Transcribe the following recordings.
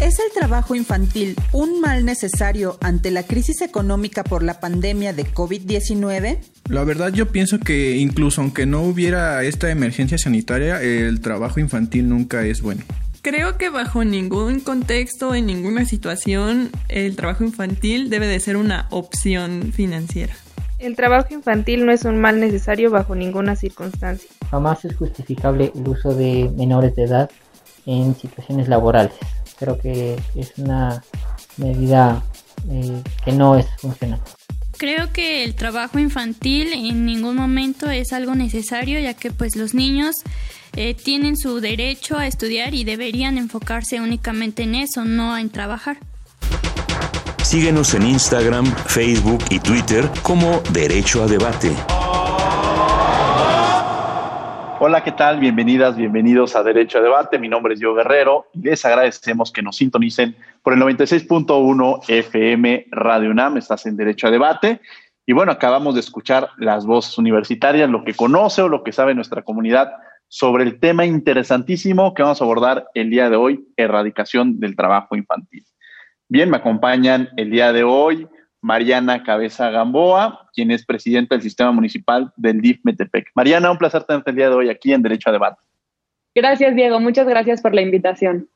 ¿Es el trabajo infantil un mal necesario ante la crisis económica por la pandemia de COVID-19? La verdad yo pienso que incluso aunque no hubiera esta emergencia sanitaria, el trabajo infantil nunca es bueno. Creo que bajo ningún contexto, en ninguna situación, el trabajo infantil debe de ser una opción financiera. El trabajo infantil no es un mal necesario bajo ninguna circunstancia. Jamás es justificable el uso de menores de edad en situaciones laborales. Creo que es una medida eh, que no es funcional. Creo que el trabajo infantil en ningún momento es algo necesario ya que pues los niños eh, tienen su derecho a estudiar y deberían enfocarse únicamente en eso, no en trabajar. Síguenos en Instagram, Facebook y Twitter como Derecho a Debate. Hola, ¿qué tal? Bienvenidas, bienvenidos a Derecho a Debate. Mi nombre es Diego Guerrero y les agradecemos que nos sintonicen por el 96.1 FM Radio UNAM. Estás en Derecho a Debate. Y bueno, acabamos de escuchar las voces universitarias, lo que conoce o lo que sabe nuestra comunidad sobre el tema interesantísimo que vamos a abordar el día de hoy, erradicación del trabajo infantil. Bien, me acompañan el día de hoy Mariana Cabeza Gamboa, quien es presidenta del sistema municipal del DIF Metepec. Mariana, un placer tenerte el día de hoy aquí en Derecho a Debate. Gracias, Diego. Muchas gracias por la invitación.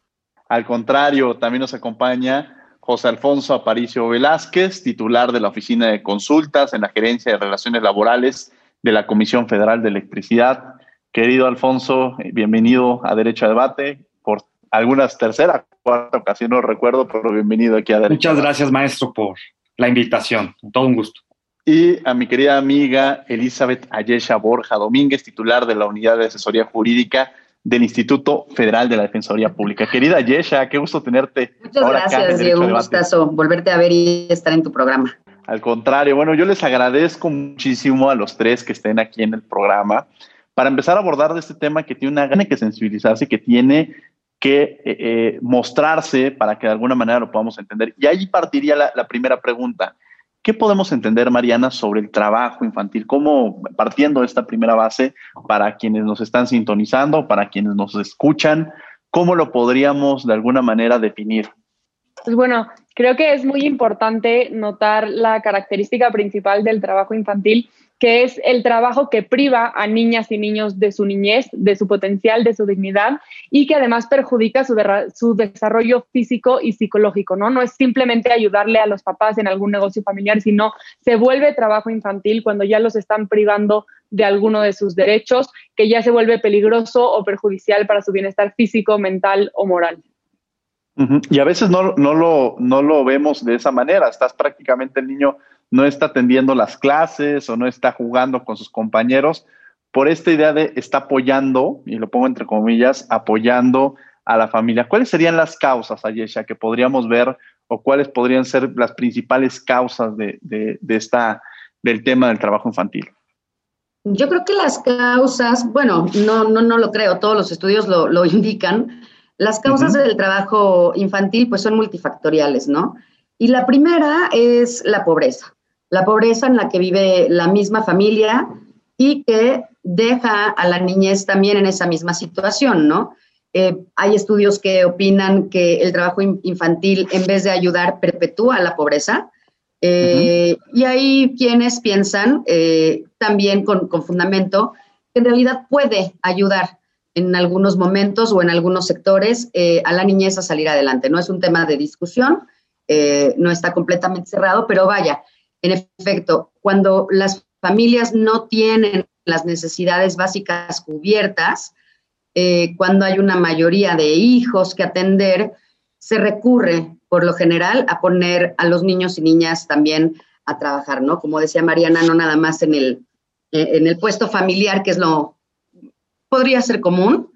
Al contrario, también nos acompaña José Alfonso Aparicio Velázquez, titular de la Oficina de Consultas en la Gerencia de Relaciones Laborales de la Comisión Federal de Electricidad. Querido Alfonso, eh, bienvenido a Derecho a Debate por algunas tercera, cuarta ocasión, no recuerdo, pero bienvenido aquí a Derecho. Muchas gracias, maestro, por la invitación. Todo un gusto. Y a mi querida amiga Elizabeth Ayesha Borja Domínguez, titular de la Unidad de Asesoría Jurídica del Instituto Federal de la Defensoría Pública. Querida Ayesha, qué gusto tenerte. Muchas gracias, Diego. Un gustazo volverte a ver y estar en tu programa. Al contrario, bueno, yo les agradezco muchísimo a los tres que estén aquí en el programa para empezar a abordar de este tema que tiene una gana que sensibilizarse, que tiene que eh, eh, mostrarse para que de alguna manera lo podamos entender. Y ahí partiría la, la, primera pregunta. ¿Qué podemos entender, Mariana, sobre el trabajo infantil? ¿Cómo, partiendo de esta primera base, para quienes nos están sintonizando, para quienes nos escuchan, cómo lo podríamos de alguna manera definir? Pues bueno, creo que es muy importante notar la característica principal del trabajo infantil que es el trabajo que priva a niñas y niños de su niñez, de su potencial, de su dignidad y que además perjudica su, su, desarrollo físico y psicológico, ¿no? No es simplemente ayudarle a los papás en algún negocio familiar, sino se vuelve trabajo infantil cuando ya los están privando de alguno de sus derechos, que ya se vuelve peligroso o perjudicial para su bienestar físico, mental o moral. Y a veces no, no, lo, no lo vemos de esa manera, estás prácticamente el niño no está atendiendo las clases o no está jugando con sus compañeros, por esta idea de está apoyando, y lo pongo entre comillas, apoyando a la familia. ¿Cuáles serían las causas, Ayesha, que podríamos ver o cuáles podrían ser las principales causas de, esta, del tema del trabajo infantil? Yo creo que las causas, bueno, no, no, no lo creo, todos los estudios lo, indican. Las causas del trabajo infantil pues son multifactoriales, ¿no? Y la primera es la pobreza, la pobreza en la que vive la misma familia y que deja a la niñez también en esa misma situación, ¿no? Eh, hay estudios que opinan que el trabajo infantil, en vez de ayudar, perpetúa la pobreza. Eh, y hay quienes piensan, eh, también con, con, fundamento, que en realidad puede ayudar, en algunos momentos o en algunos sectores a la niñez a salir adelante. No es un tema de discusión, no está completamente cerrado, pero vaya, en efecto, cuando las familias no tienen las necesidades básicas cubiertas, eh, cuando hay una mayoría de hijos que atender, se recurre por lo general a poner a los niños y niñas también a trabajar, ¿no? Como decía Mariana, no nada más en el, en el puesto familiar, que es lo, podría ser común,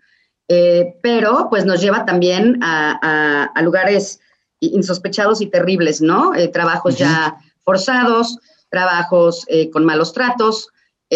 eh, pero pues nos lleva también a, lugares insospechados y terribles, ¿no? Eh, trabajos ya forzados, trabajos eh, con malos tratos,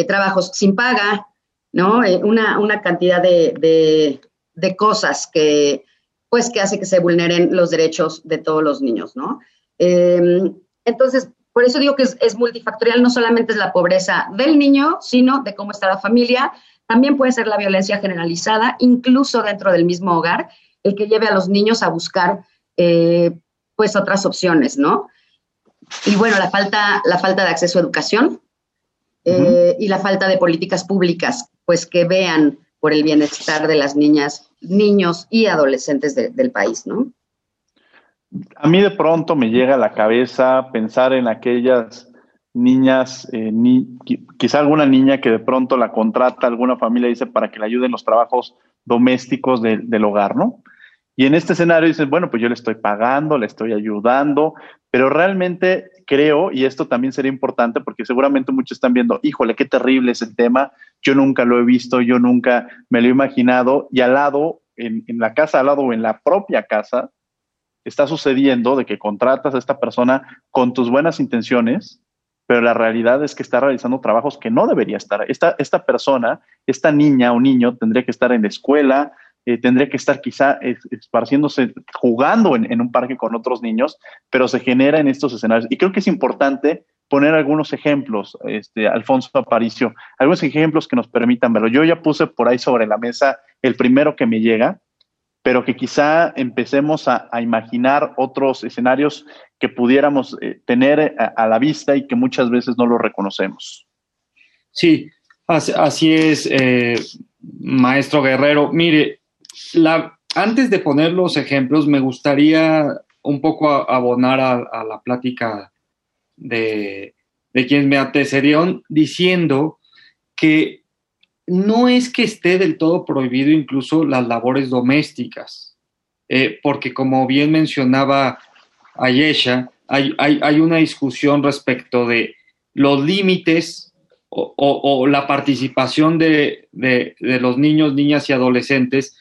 trabajos sin paga, ¿no? Una, una, cantidad de, de, cosas que, pues, que hace que se vulneren los derechos de todos los niños, ¿no? Em, entonces, por eso digo que es, es, multifactorial, no solamente es la pobreza del niño, sino de cómo está la familia, también puede ser la violencia generalizada, incluso dentro del mismo hogar, el que lleve a los niños a buscar eh, pues otras opciones, ¿no? Y bueno, la falta, la falta de acceso a educación eh, y la falta de políticas públicas, pues que vean por el bienestar de las niñas, niños y adolescentes del país, ¿no? A mí de pronto me llega a la cabeza pensar en aquellas niñas, eh, ni, quizá alguna niña que de pronto la contrata alguna familia, dice, para que le ayuden los trabajos domésticos del hogar, ¿no? Y en este escenario dices, bueno, pues yo le estoy pagando, le estoy ayudando, pero realmente creo, y esto también sería importante porque seguramente muchos están viendo, híjole, qué terrible es el tema, yo nunca lo he visto, yo nunca me lo he imaginado, y al lado, en, en la casa al lado o en la propia casa, está sucediendo de que contratas a esta persona con tus buenas intenciones, pero la realidad es que está realizando trabajos que no debería estar. Esta, esta persona, esta niña o niño tendría que estar en la escuela, eh, tendría que estar quizá esparciéndose, jugando en, un parque con otros niños, pero se genera en estos escenarios. Y creo que es importante poner algunos ejemplos, este, Alfonso Aparicio, algunos ejemplos que nos permitan verlo. Yo ya puse por ahí sobre la mesa el primero que me llega, pero que quizá empecemos a, imaginar otros escenarios que pudiéramos eh, tener a, la vista y que muchas veces no lo reconocemos. Sí, así, es, eh, maestro Guerrero. Mire, la, antes de poner los ejemplos, me gustaría un poco abonar a, la plática de, de quienes me antecedieron diciendo que no es que esté del todo prohibido incluso las labores domésticas, eh, porque como bien mencionaba Ayesha, hay, hay, una discusión respecto de los límites o, la participación de, los niños, niñas y adolescentes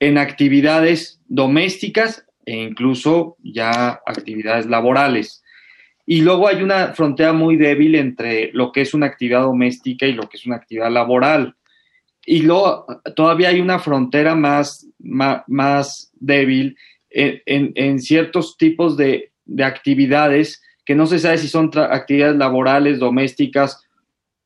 en actividades domésticas e incluso ya actividades laborales. Y luego hay una frontera muy débil entre lo que es una actividad doméstica y lo que es una actividad laboral. Y luego todavía hay una frontera más, más, débil en, ciertos tipos de, actividades que no se sabe si son actividades laborales, domésticas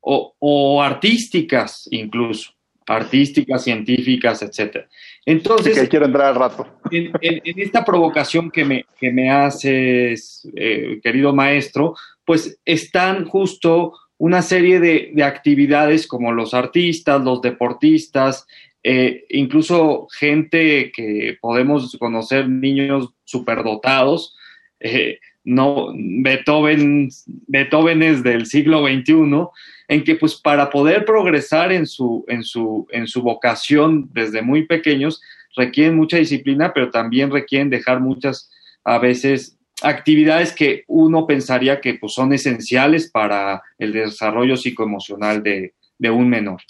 o, artísticas incluso, artísticas, científicas, etc. Entonces, que quiero entrar al rato. En, esta provocación que me, que me haces, eh, querido maestro, pues están justo una serie de, actividades como los artistas, los deportistas, eh, incluso gente que podemos conocer, niños superdotados, eh, no, Beethoven, Beethoven es del siglo XXI, en que pues para poder progresar en su, en su, en su vocación desde muy pequeños, requieren mucha disciplina, pero también requieren dejar muchas, a veces, actividades que uno pensaría que pues, son esenciales para el desarrollo psicoemocional de, un menor.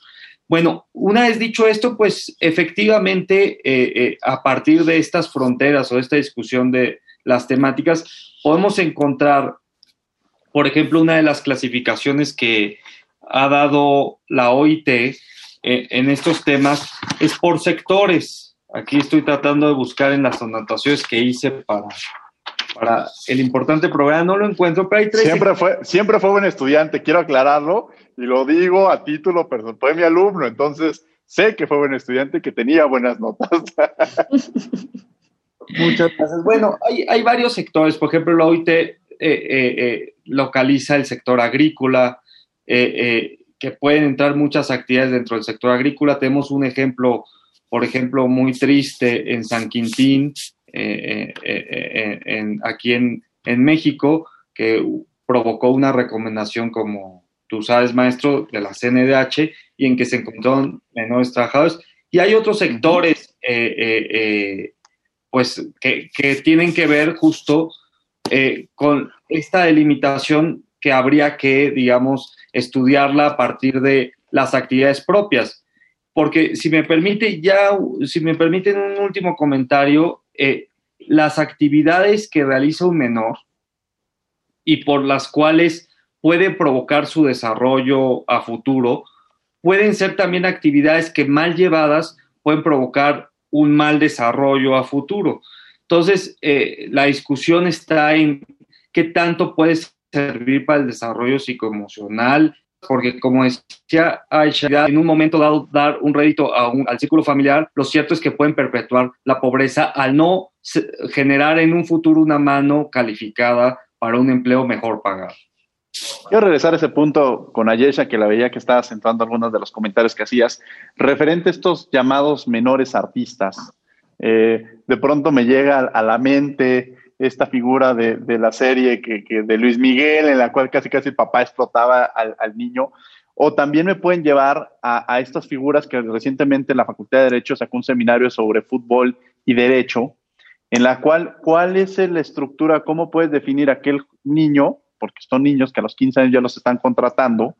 Bueno, una vez dicho esto, pues efectivamente eh, eh, a partir de estas fronteras o esta discusión de las temáticas, podemos encontrar, por ejemplo, una de las clasificaciones que ha dado la OIT eh, en estos temas es por sectores. Aquí estoy tratando de buscar en las anotaciones que hice para, para el importante programa. No lo encuentro, pero hay tres. Siempre fue, siempre fue buen estudiante, quiero aclararlo, y lo digo a título personal, fue mi alumno, entonces sé que fue buen estudiante y que tenía buenas notas. Muchas gracias. Bueno, hay, varios sectores, por ejemplo, la OIT eh, eh, eh, localiza el sector agrícola, que pueden entrar muchas actividades dentro del sector agrícola. Tenemos un ejemplo por ejemplo, muy triste en San Quintín, eh, eh, en, aquí en, en México, que provocó una recomendación como tú sabes, maestro, de la CNDH y en que se encontraron menores trabajadores. Y hay otros sectores, pues, que, que, tienen que ver justo con esta delimitación que habría que, digamos, estudiarla a partir de las actividades propias. Porque si me permite ya, si me permiten un último comentario, eh, las actividades que realiza un menor y por las cuales puede provocar su desarrollo a futuro, pueden ser también actividades que mal llevadas pueden provocar un mal desarrollo a futuro. Entonces, eh, la discusión está en qué tanto puede servir para el desarrollo psicoemocional, porque como decía Aisha, en un momento dado dar un rédito al círculo familiar, lo cierto es que pueden perpetuar la pobreza al no generar en un futuro una mano calificada para un empleo mejor pagado. Quiero regresar a ese punto con Ayesha, que la veía que estaba acentuando algunos de los comentarios que hacías, referente a estos llamados menores artistas. Eh, de pronto me llega a la mente esta figura de, la serie que, de Luis Miguel, en la cual casi casi el papá explotaba al, niño. O también me pueden llevar a, estas figuras que recientemente la Facultad de Derecho sacó un seminario sobre fútbol y derecho, en la cual, ¿cuál es la estructura? ¿Cómo puedes definir aquel niño? Porque son niños que a los 15 años ya los están contratando,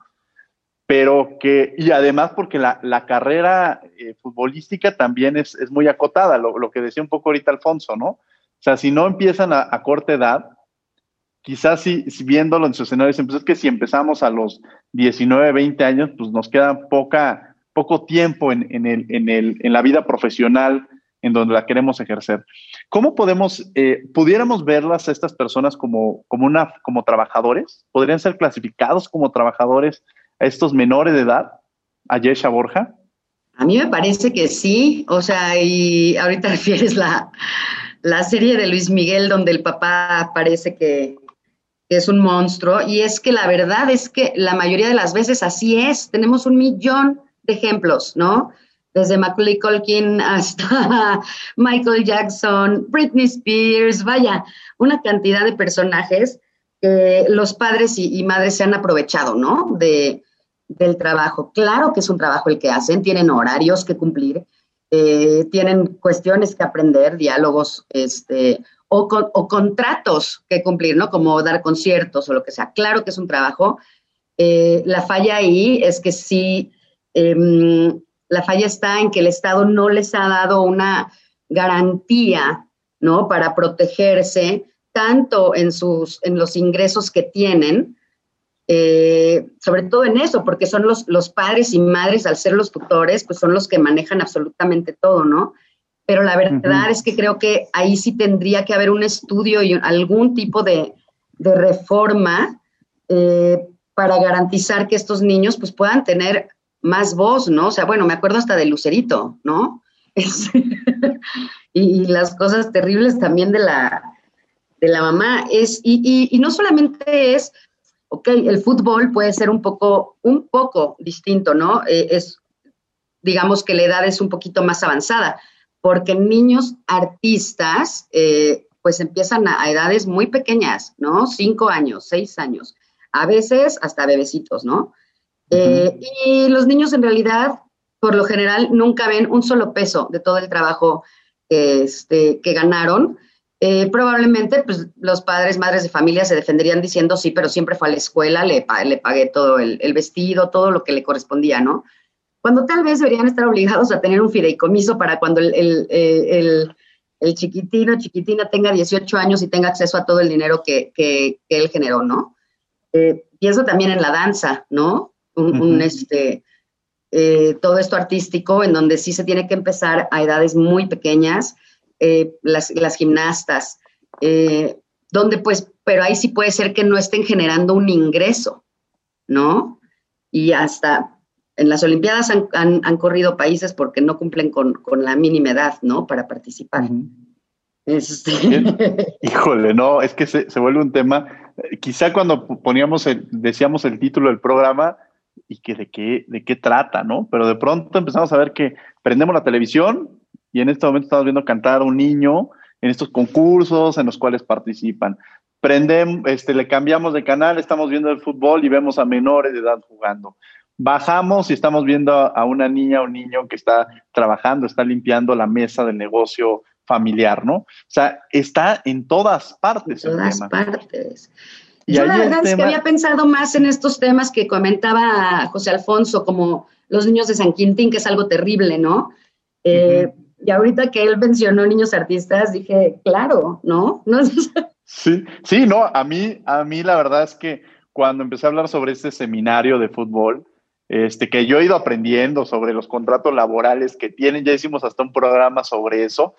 pero que, y además porque la, carrera eh, futbolística también es, muy acotada, lo, que decía un poco ahorita Alfonso, ¿no? O sea, si no empiezan a, corta edad, quizás si, viéndolo en su escenario, pues es que si empezamos a los 19, 20 años, pues nos queda poca, poco tiempo en, el, en, el, en la vida profesional en donde la queremos ejercer. ¿Cómo podemos, eh, pudiéramos verlas a estas personas como, como, una, como trabajadores? ¿Podrían ser clasificados como trabajadores a estos menores de edad? A Yesha Borja. A mí me parece que sí, o sea, y ahorita refieres la, la serie de Luis Miguel donde el papá parece que, es un monstruo y es que la verdad es que la mayoría de las veces así es. Tenemos un millón de ejemplos, ¿no? Desde Macaulay Culkin hasta Michael Jackson, Britney Spears, vaya, una cantidad de personajes que los padres y, madres se han aprovechado, ¿no? De, del trabajo. Claro que es un trabajo el que hacen, tienen horarios que cumplir, eh, tienen cuestiones que aprender, diálogos, este, o, contratos que cumplir, ¿no? Como dar conciertos o lo que sea. Claro que es un trabajo. Eh, la falla ahí es que sí, em, la falla está en que el Estado no les ha dado una garantía, ¿no? Para protegerse tanto en sus, en los ingresos que tienen, eh, sobre todo en eso, porque son los, los padres y madres, al ser los tutores, pues son los que manejan absolutamente todo, ¿no? Pero la verdad es que creo que ahí sí tendría que haber un estudio y algún tipo de, reforma eh, para garantizar que estos niños pues puedan tener más voz, ¿no? O sea, bueno, me acuerdo hasta de Lucerito, ¿no? y, las cosas terribles también de la, de la mamá. Es, y, y no solamente es ok, el fútbol puede ser un poco, un poco distinto, ¿no? Eh, es, digamos que la edad es un poquito más avanzada, porque niños artistas, eh, pues empiezan a, edades muy pequeñas, ¿no? Cinco años, seis años, a veces hasta bebecitos, ¿no? Eh, y los niños en realidad, por lo general, nunca ven un solo peso de todo el trabajo este, que ganaron eh, probablemente pues, los padres, madres de familia se defenderían diciendo, sí, pero siempre fue a la escuela, le, le pagué todo el, vestido, todo lo que le correspondía, ¿no? Cuando tal vez deberían estar obligados a tener un fideicomiso para cuando el, el, eh, el, chiquitino, chiquitina tenga 18 años y tenga acceso a todo el dinero que, que, él generó, ¿no? Pienso también en la danza, ¿no? Un, este, todo esto artístico en donde sí se tiene que empezar a edades muy pequeñas eh, las, gimnastas, eh, donde pues, pero ahí sí puede ser que no estén generando un ingreso, ¿no? Y hasta en las Olimpiadas han, corrido países porque no cumplen con, la mínima edad, ¿no? Para participar. Este, Híjole, no, es que se, vuelve un tema. Quizá cuando poníamos, el, decíamos el título del programa, y que de qué, de qué trata, ¿no? Pero de pronto empezamos a ver que prendemos la televisión y en este momento estamos viendo cantar a un niño en estos concursos en los cuales participan. Prendemos, este, le cambiamos de canal, estamos viendo el fútbol y vemos a menores de edad jugando. Bajamos y estamos viendo a una niña o un niño que está trabajando, está limpiando la mesa del negocio familiar, ¿no? O sea, está en todas partes. En todas partes. Yo la verdad es que había pensado más en estos temas que comentaba José Alfonso, como los niños de San Quintín, que es algo terrible, ¿no? Eh, y ahorita que él mencionó niños artistas, dije, claro, ¿no? ¿no? sí, sí, no, a mí, a mí la verdad es que cuando empecé a hablar sobre este seminario de fútbol, este, que yo he ido aprendiendo sobre los contratos laborales que tienen, ya hicimos hasta un programa sobre eso,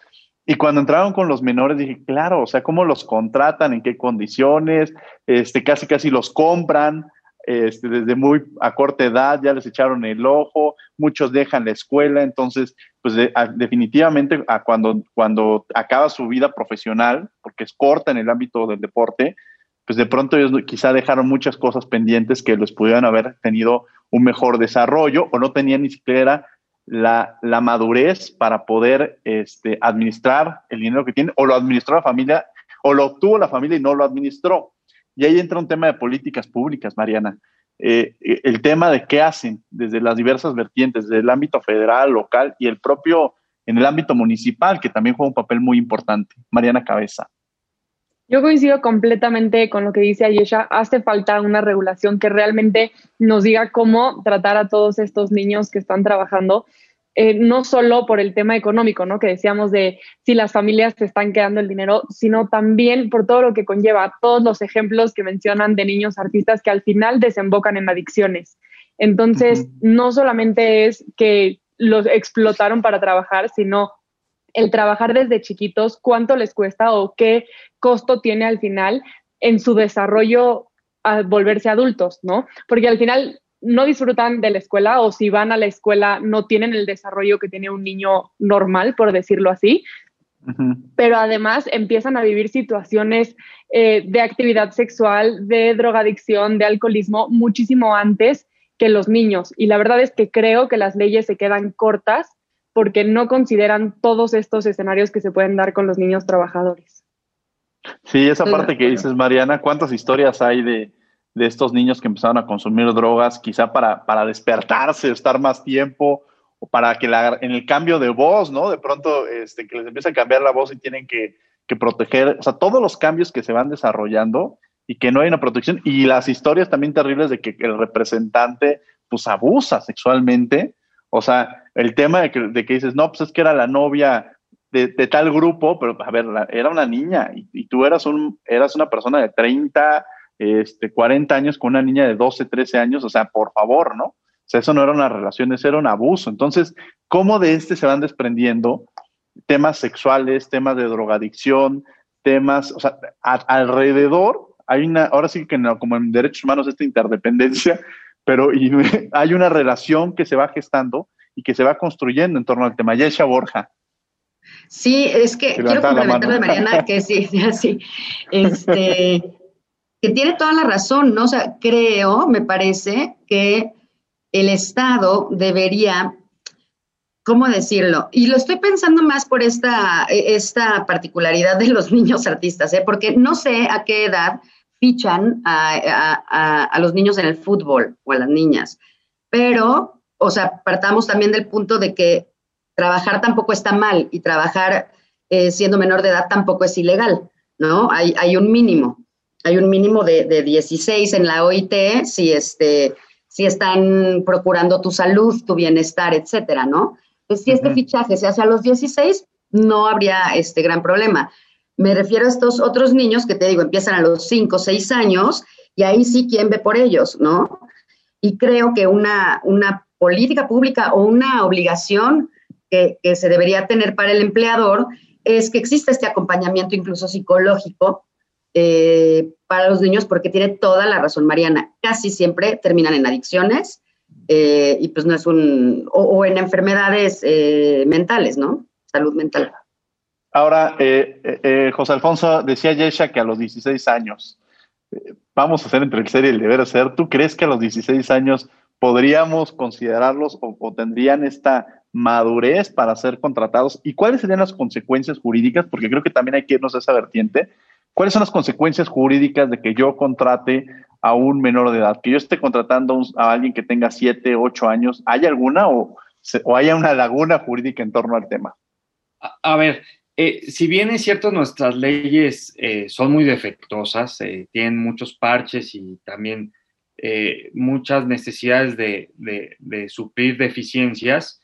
y cuando entraron con los menores dije, claro, o sea, cómo los contratan, en qué condiciones, este, casi casi los compran, este, desde muy a corta edad ya les echaron el ojo, muchos dejan la escuela, entonces, pues definitivamente a cuando, cuando acaba su vida profesional, porque es corta en el ámbito del deporte, pues de pronto ellos quizá dejaron muchas cosas pendientes que les pudieran haber tenido un mejor desarrollo o no tenían ni siquiera la, la madurez para poder este, administrar el dinero que tiene, o lo administró la familia, o lo obtuvo la familia y no lo administró. Y ahí entra un tema de políticas públicas, Mariana. Eh, el tema de qué hacen desde las diversas vertientes, desde el ámbito federal, local y el propio en el ámbito municipal, que también juega un papel muy importante. Mariana Cabeza. Yo coincido completamente con lo que dice Ayesha. Hace falta una regulación que realmente nos diga cómo tratar a todos estos niños que están trabajando, eh, no solo por el tema económico, ¿no? Que decíamos de si las familias se están quedando el dinero, sino también por todo lo que conlleva, todos los ejemplos que mencionan de niños artistas que al final desembocan en adicciones. Entonces, no solamente es que los explotaron para trabajar, sino el trabajar desde chiquitos, cuánto les cuesta o qué costo tiene al final en su desarrollo al volverse adultos, ¿no? Porque al final no disfrutan de la escuela o si van a la escuela no tienen el desarrollo que tiene un niño normal, por decirlo así, pero además empiezan a vivir situaciones eh, de actividad sexual, de drogadicción, de alcoholismo muchísimo antes que los niños. Y la verdad es que creo que las leyes se quedan cortas porque no consideran todos estos escenarios que se pueden dar con los niños trabajadores. Sí, esa parte que dices, Mariana, ¿cuántas historias hay de, estos niños que empezaron a consumir drogas, quizá para, para despertarse, estar más tiempo, o para que la, en el cambio de voz, ¿no? De pronto, este, que les empieza a cambiar la voz y tienen que, que proteger, o sea, todos los cambios que se van desarrollando y que no hay una protección, y las historias también terribles de que el representante, pues, abusa sexualmente, o sea, el tema de que, dices, no, pues es que era la novia de, tal grupo, pero a ver, era una niña y, tú eras, un, eras una persona de 30, este, 40 años con una niña de 12, 13 años, o sea, por favor, ¿no? O sea, eso no era una relación, eso era un abuso. Entonces, ¿cómo de este se van desprendiendo temas sexuales, temas de drogadicción, temas, o sea, alrededor hay una, ahora sí que no, como en derechos humanos, esta interdependencia pero hay una relación que se va gestando y que se va construyendo en torno al tema. Yesha Borja. Sí, es que quiero complementar de Mariana que sí, sí, este, que tiene toda la razón, ¿no? O sea, creo, me parece que el Estado debería, ¿cómo decirlo? Y lo estoy pensando más por esta, esta particularidad de los niños artistas, ¿eh? Porque no sé a qué edad fichan a, los niños en el fútbol o a las niñas. Pero, o sea, partamos también del punto de que trabajar tampoco está mal y trabajar eh, siendo menor de edad tampoco es ilegal, ¿no? Hay, hay un mínimo, hay un mínimo de, de 16 en la OIT si, este, si están procurando tu salud, tu bienestar, etcétera, ¿no? Pues si este fichaje se hace a los 16, no habría este gran problema. Me refiero a estos otros niños que te digo, empiezan a los 5 o 6 años y ahí sí, ¿quién ve por ellos? ¿No? Y creo que una, una política pública o una obligación que, se debería tener para el empleador es que exista este acompañamiento incluso psicológico eh, para los niños, porque tiene toda la razón Mariana. Casi siempre terminan en adicciones eh, y pues no es un, o, en enfermedades eh, mentales, ¿no? Salud mental. Ahora, José Alfonso decía Yesha que a los 16 años, vamos a hacer entre el ser y el deber ser, ¿tú crees que a los 16 años podríamos considerarlos o, tendrían esta madurez para ser contratados? ¿Y cuáles serían las consecuencias jurídicas? Porque creo que también hay que irnos a esa vertiente. ¿Cuáles son las consecuencias jurídicas de que yo contrate a un menor de edad? Que yo esté contratando a alguien que tenga 7, 8 años. ¿Hay alguna o, o haya una laguna jurídica en torno al tema? A, ver, eh, si bien es cierto, nuestras leyes eh, son muy defectuosas, eh, tienen muchos parches y también muchas necesidades de, de, suplir deficiencias,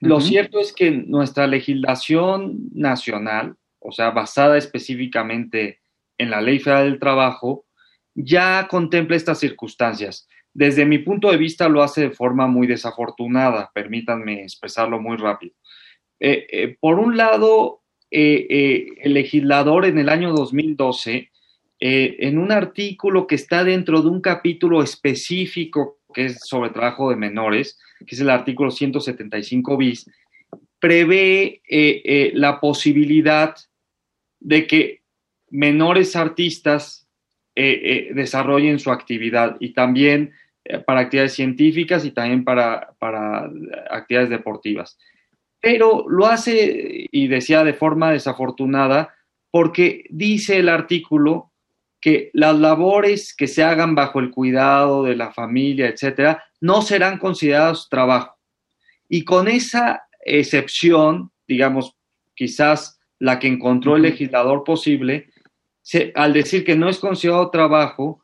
lo cierto es que nuestra legislación nacional, o sea, basada específicamente en la Ley Federal del Trabajo, ya contempla estas circunstancias. Desde mi punto de vista lo hace de forma muy desafortunada, permítanme expresarlo muy rápido. Eh, eh, por un lado, eh, el legislador en el año 2012, en un artículo que está dentro de un capítulo específico que es sobre trabajo de menores, que es el artículo 175 bis, prevé la posibilidad de que menores artistas desarrollen su actividad y también para actividades científicas y también para actividades deportivas. Pero lo hace, y decía de forma desafortunada, porque dice el artículo que las labores que se hagan bajo el cuidado de la familia, etcétera, no serán considerados trabajo. Y con esa excepción, digamos, quizás la que encontró el legislador posible, al decir que no es considerado trabajo,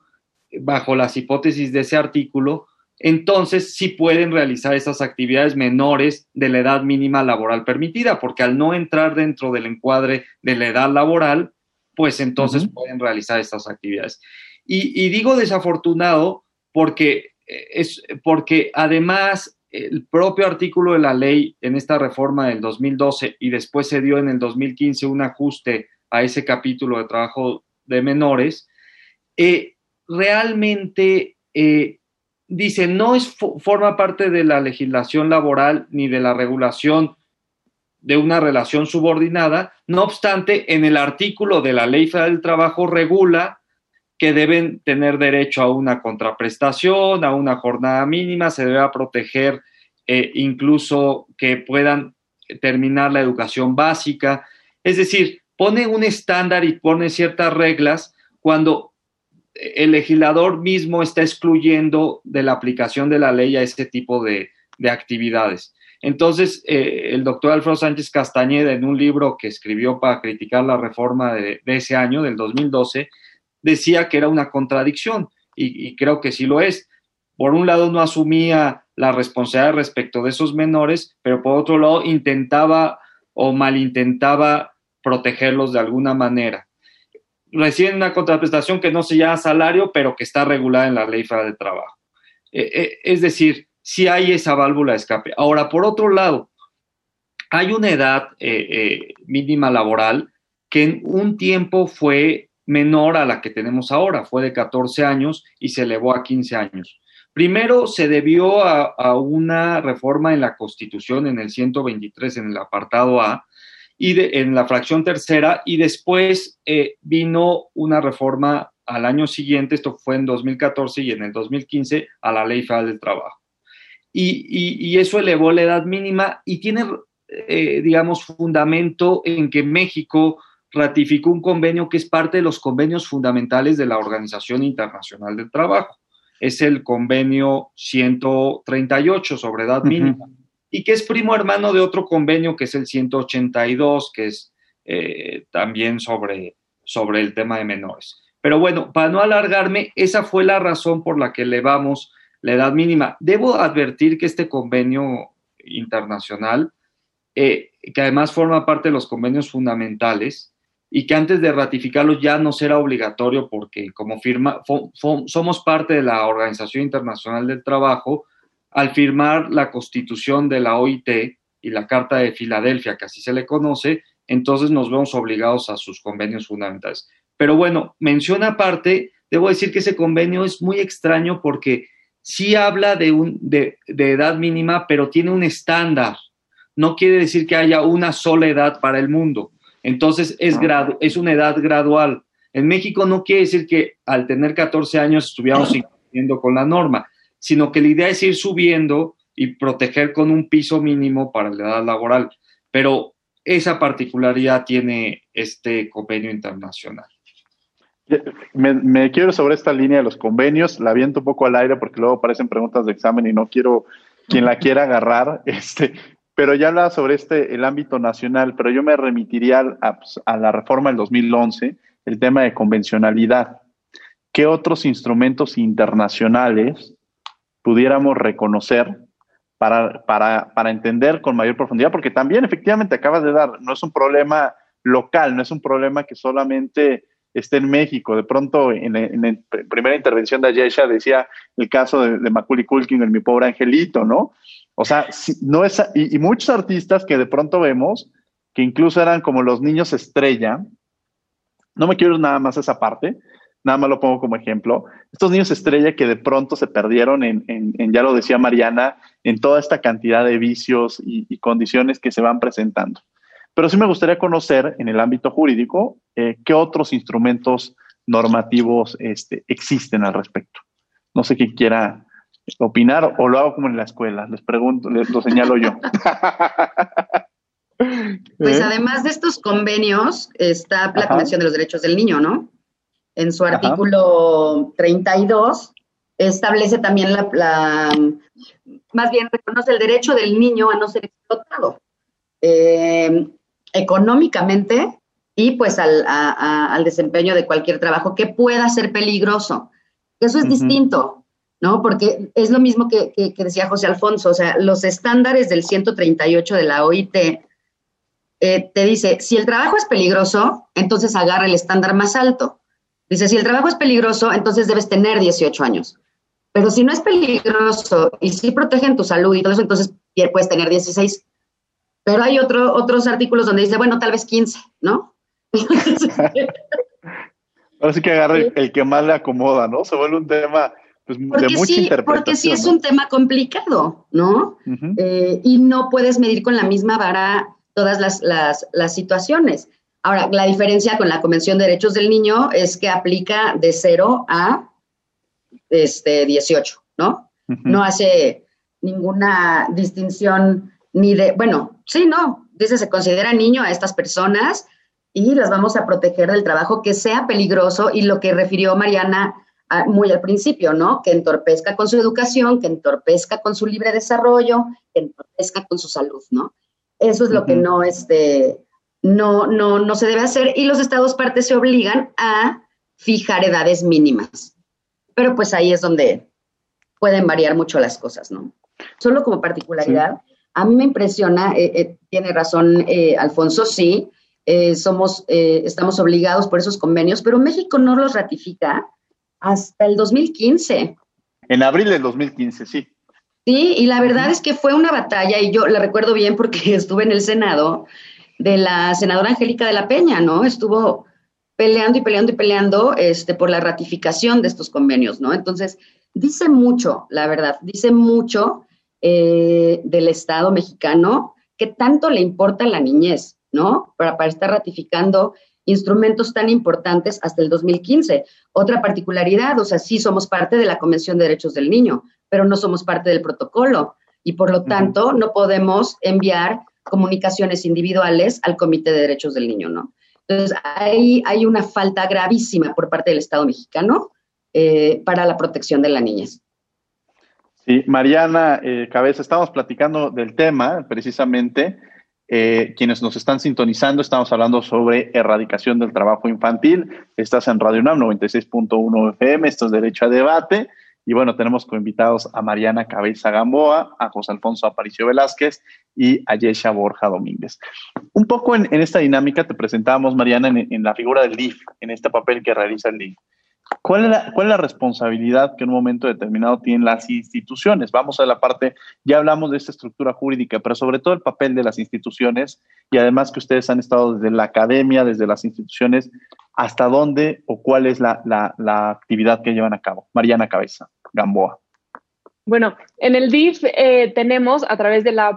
bajo las hipótesis de ese artículo, entonces sí pueden realizar esas actividades menores de la edad mínima laboral permitida, porque al no entrar dentro del encuadre de la edad laboral, pues entonces pueden realizar estas actividades. Y, digo desafortunado porque, eh, es, porque además el propio artículo de la ley en esta reforma del 2012 y después se dio en el 2015 un ajuste a ese capítulo de trabajo de menores, eh, realmente eh, dice, no es, forma parte de la legislación laboral ni de la regulación de una relación subordinada, no obstante, en el artículo de la Ley Federal del Trabajo regula que deben tener derecho a una contraprestación, a una jornada mínima, se debe proteger eh, incluso que puedan terminar la educación básica. Es decir, pone un estándar y pone ciertas reglas cuando el legislador mismo está excluyendo de la aplicación de la ley a este tipo de, actividades. Entonces, eh, el doctor Alfredo Sánchez Castañeda, en un libro que escribió para criticar la reforma de, ese año, del 2012, decía que era una contradicción y, creo que sí lo es. Por un lado, no asumía la responsabilidad respecto de esos menores, pero por otro lado, intentaba o malintentaba protegerlos de alguna manera reciben una contraprestación que no se llama salario, pero que está regulada en la ley de trabajo. Eh, eh, es decir, si hay esa válvula de escape. Ahora, por otro lado, hay una edad eh, mínima laboral que en un tiempo fue menor a la que tenemos ahora, fue de 14 años y se elevó a 15 años. Primero se debió a, a una reforma en la Constitución en el 123, en el apartado A, y en la fracción tercera y después eh, vino una reforma al año siguiente, esto fue en 2014 y en el 2015, a la Ley Federal del Trabajo. Y, eso elevó la edad mínima y tiene, eh, digamos, fundamento en que México ratificó un convenio que es parte de los convenios fundamentales de la Organización Internacional del Trabajo. Es el convenio 138 sobre edad mínima y que es primo hermano de otro convenio que es el 182, que es eh, también sobre, sobre el tema de menores. Pero bueno, para no alargarme, esa fue la razón por la que elevamos la edad mínima. Debo advertir que este convenio internacional, eh, que además forma parte de los convenios fundamentales, y que antes de ratificarlo ya no será obligatorio porque como firma, somos parte de la Organización Internacional del Trabajo, al firmar la constitución de la OIT y la Carta de Filadelfia, que así se le conoce, entonces nos vemos obligados a sus convenios fundamentales. Pero bueno, menciona aparte, debo decir que ese convenio es muy extraño porque sí habla de, un, de, edad mínima, pero tiene un estándar. No quiere decir que haya una sola edad para el mundo. Entonces es, es una edad gradual. En México no quiere decir que al tener 14 años estuviéramos incumpliendo con la norma sino que la idea es ir subiendo y proteger con un piso mínimo para la edad laboral. Pero esa particularidad tiene este convenio internacional. Me, quiero sobre esta línea de los convenios, la aviento un poco al aire porque luego aparecen preguntas de examen y no quiero quien la quiera agarrar, este, pero ya hablaba sobre este, el ámbito nacional, pero yo me remitiría a, pues, a la reforma del 2011, el tema de convencionalidad. ¿Qué otros instrumentos internacionales pudiéramos reconocer para, para, para entender con mayor profundidad? Porque también efectivamente acabas de dar, no es un problema local, no es un problema que solamente esté en México. De pronto, en, la primera intervención de Ayesha decía el caso de, de Macaulay Culkin, en Mi Pobre Angelito, ¿no? O sea, no es, y, muchos artistas que de pronto vemos, que incluso eran como los niños estrella, no me quiero nada más esa parte, nada más lo pongo como ejemplo, estos niños estrella que de pronto se perdieron en, en, ya lo decía Mariana, en toda esta cantidad de vicios y, condiciones que se van presentando. Pero sí me gustaría conocer en el ámbito jurídico eh, qué otros instrumentos normativos este, existen al respecto. No sé quién quiera opinar o lo hago como en la escuela, les pregunto, les lo señalo yo. Pues ¿Eh? además de estos convenios está la Convención de los Derechos del Niño, ¿no? En su artículo 32 establece también la, más bien reconoce el derecho del niño a no ser explotado eh, económicamente y pues al, al, desempeño de cualquier trabajo que pueda ser peligroso. Eso es distinto. ¿no? Porque es lo mismo que, decía José Alfonso, o sea, los estándares del 138 de la OIT eh, te dice, si el trabajo es peligroso, entonces agarra el estándar más alto. Dice, si el trabajo es peligroso, entonces debes tener 18 años. Pero si no es peligroso y si protegen tu salud y todo eso, entonces puedes tener 16. Pero hay otro, otros artículos donde dice, bueno, tal vez 15, ¿no? Ahora sí que agarra el que más le acomoda, ¿no? Se vuelve un tema pues, porque sí, Porque sí es un tema complicado, ¿no? Eh, y no puedes medir con la misma vara todas las, situaciones. Ahora, la diferencia con la Convención de Derechos del Niño es que aplica de 0 a este, 18, ¿no? No hace ninguna distinción ni de, bueno, sí, no, dice, se considera niño a estas personas y las vamos a proteger del trabajo que sea peligroso y lo que refirió Mariana muy al principio, ¿no? Que entorpezca con su educación, que entorpezca con su libre desarrollo, que entorpezca con su salud, ¿no? Eso es lo que no, este, no, no, no se debe hacer y los estados partes se obligan a fijar edades mínimas. Pero pues ahí es donde pueden variar mucho las cosas, ¿no? Solo como particularidad, a mí me impresiona, eh, eh, tiene razón eh, Alfonso, sí, somos, estamos obligados por esos convenios, pero México no los ratifica hasta el 2015. En abril del 2015, sí. Sí, y la verdad es que fue una batalla, y yo la recuerdo bien porque estuve en el Senado de la senadora Angélica de la Peña, ¿no? Estuvo peleando y peleando y peleando este, por la ratificación de estos convenios, ¿no? Entonces, dice mucho, la verdad, dice mucho eh, del Estado mexicano que tanto le importa la niñez, ¿no? Para, para estar ratificando instrumentos tan importantes hasta el 2015. Otra particularidad, o sea, sí somos parte de la Convención de Derechos del Niño, pero no somos parte del protocolo y por lo tanto no podemos enviar comunicaciones individuales al Comité de Derechos del Niño, ¿no? Entonces, ahí hay una falta gravísima por parte del Estado mexicano eh, para la protección de la niñez. Sí, Mariana eh, Cabeza, estamos platicando del tema precisamente eh, quienes nos están sintonizando, estamos hablando sobre erradicación del trabajo infantil. Estás en Radio UNAM 96.1 FM, esto es Derecho a Debate. Y bueno, tenemos como invitados a Mariana Cabeza Gamboa, a José Alfonso Aparicio Velázquez y a Yesha Borja Domínguez. Un poco en, esta dinámica te presentábamos, Mariana, en, en, la figura del DIF, en este papel que realiza el DIF. ¿Cuál es, la, ¿Cuál es la responsabilidad que en un momento determinado tienen las instituciones? Vamos a la parte, ya hablamos de esta estructura jurídica, pero sobre todo el papel de las instituciones y además que ustedes han estado desde la academia, desde las instituciones, hasta dónde o cuál es la, actividad que llevan a cabo. Mariana Cabeza, Gamboa. Bueno, en el DIF eh, tenemos a través de la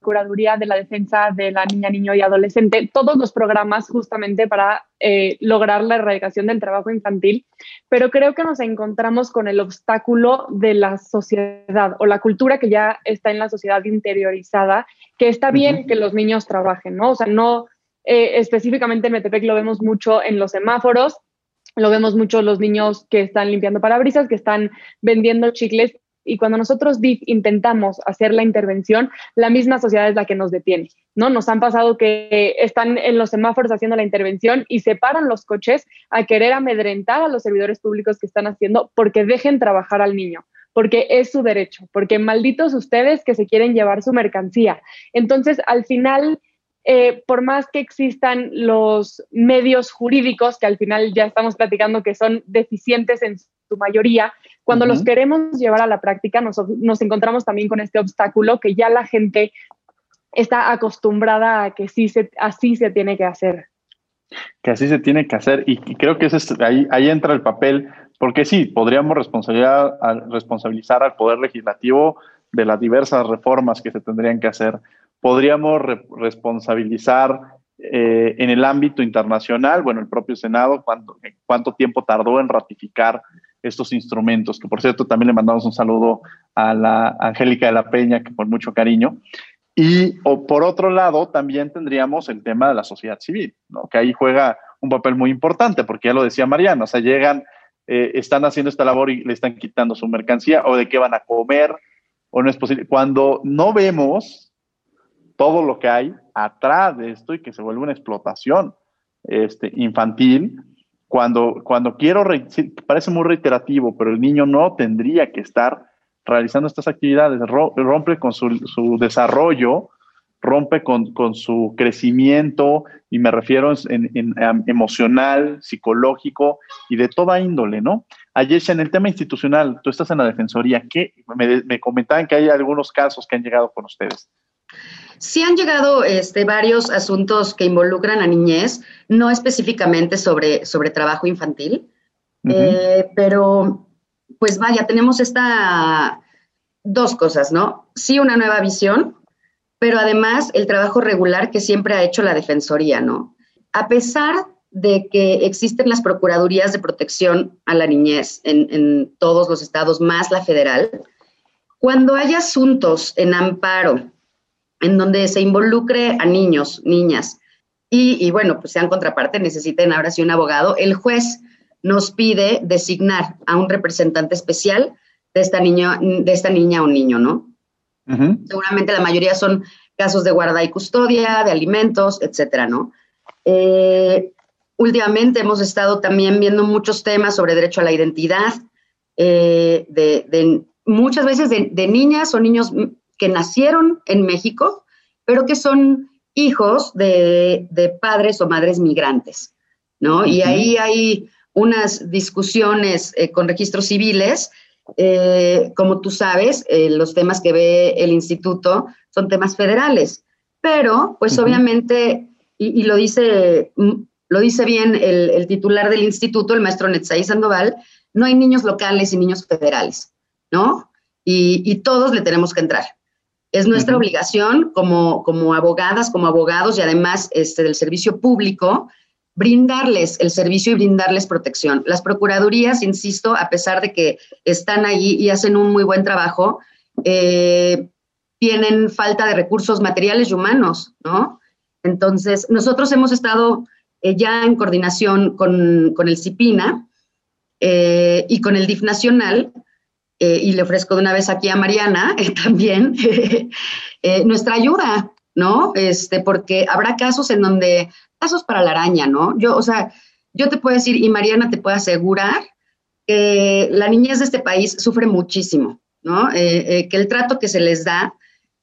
de la Defensa de la Niña, Niño y Adolescente todos los programas justamente para eh, lograr la erradicación del trabajo infantil, pero creo que nos encontramos con el obstáculo de la sociedad o la cultura que ya está en la sociedad interiorizada, que está bien que los niños trabajen, ¿no? O sea, no eh, específicamente en Metepec lo vemos mucho en los semáforos, lo vemos mucho los niños que están limpiando parabrisas, que están vendiendo chicles y cuando nosotros intentamos hacer la intervención, la misma sociedad es la que nos detiene, ¿no? Nos han pasado que están en los semáforos haciendo la intervención y se paran los coches a querer amedrentar a los servidores públicos que están haciendo porque dejen trabajar al niño porque es su derecho, porque malditos ustedes que se quieren llevar su mercancía. Entonces, al final, eh, por más que existan los medios jurídicos, que al final ya estamos platicando que son deficientes en su mayoría, cuando los queremos llevar a la práctica, nos, encontramos también con este obstáculo que ya la gente está acostumbrada a que sí se, así se tiene que hacer. Que así se tiene que hacer y, creo que ese ahí, ahí entra el papel, porque sí, podríamos responsabilizar al Poder Legislativo de las diversas reformas que se tendrían que hacer. Podríamos responsabilizar eh, en el ámbito internacional, bueno, el propio Senado, cuánto, cuánto tiempo tardó en ratificar estos instrumentos, que por cierto también le mandamos un saludo a la Angélica de la Peña, que con mucho cariño. Y o por otro lado, también tendríamos el tema de la sociedad civil, que ahí juega un papel muy importante, porque ya lo decía Mariana, o sea, llegan, eh, están haciendo esta labor y le están quitando su mercancía, o de qué van a comer, o no es posible. Cuando no vemos todo lo que hay atrás de esto y que se vuelve una explotación este, infantil, cuando, cuando quiero, parece muy reiterativo, pero el niño no tendría que estar realizando estas actividades, rompe con su, desarrollo, rompe con, su crecimiento, y me refiero en, emocional, psicológico y de toda índole, ¿no? Ayer, en el tema institucional, tú estás en la Defensoría, ¿qué? Me, me comentaban que hay algunos casos que han llegado con ustedes. Sí han llegado este, varios asuntos que involucran a niñez, no específicamente sobre, sobre trabajo infantil, eh, pero pues vaya, tenemos esta dos cosas, ¿no? Sí, una nueva visión, pero además el trabajo regular que siempre ha hecho la Defensoría, ¿no? A pesar de que existen las Procuradurías de Protección a la Niñez en, en todos los estados, más la federal, cuando hay asuntos en amparo en donde se involucre a niños, niñas, y, bueno, pues sean contraparte, necesiten ahora sí un abogado, el juez nos pide designar a un representante especial de esta niña, de esta niña o niño, ¿no? Seguramente la mayoría son casos de guarda y custodia, de alimentos, etcétera, ¿no? Eh, últimamente hemos estado también viendo muchos temas sobre derecho a la identidad, eh, de, muchas veces de, de, niñas o niños que nacieron en México, pero que son hijos de, padres o madres migrantes, ¿no? Y ahí hay unas discusiones eh, con registros civiles. Eh, como tú sabes, eh, los temas que ve el instituto son temas federales, pero pues obviamente, y, lo dice mm, lo dice bien el, titular del instituto, el maestro Netzaí Sandoval, no hay niños locales y niños federales, ¿no? y todos le tenemos que entrar. Es nuestra obligación como, como abogadas, como abogados y además este, del servicio público, brindarles el servicio y brindarles protección. Las procuradurías, insisto, a pesar de que están ahí y hacen un muy buen trabajo, eh, tienen falta de recursos materiales y humanos, ¿no? Entonces, nosotros hemos estado eh, ya en coordinación con, el CIPINA eh, y con el DIF Nacional eh, y le ofrezco de una vez aquí a Mariana eh, también eh, nuestra ayuda, ¿no? Este, porque habrá casos en donde, casos para la araña, ¿no? Yo, o sea, yo te puedo decir, y Mariana te puede asegurar, que la niñez de este país sufre muchísimo, ¿no? que el trato que se les da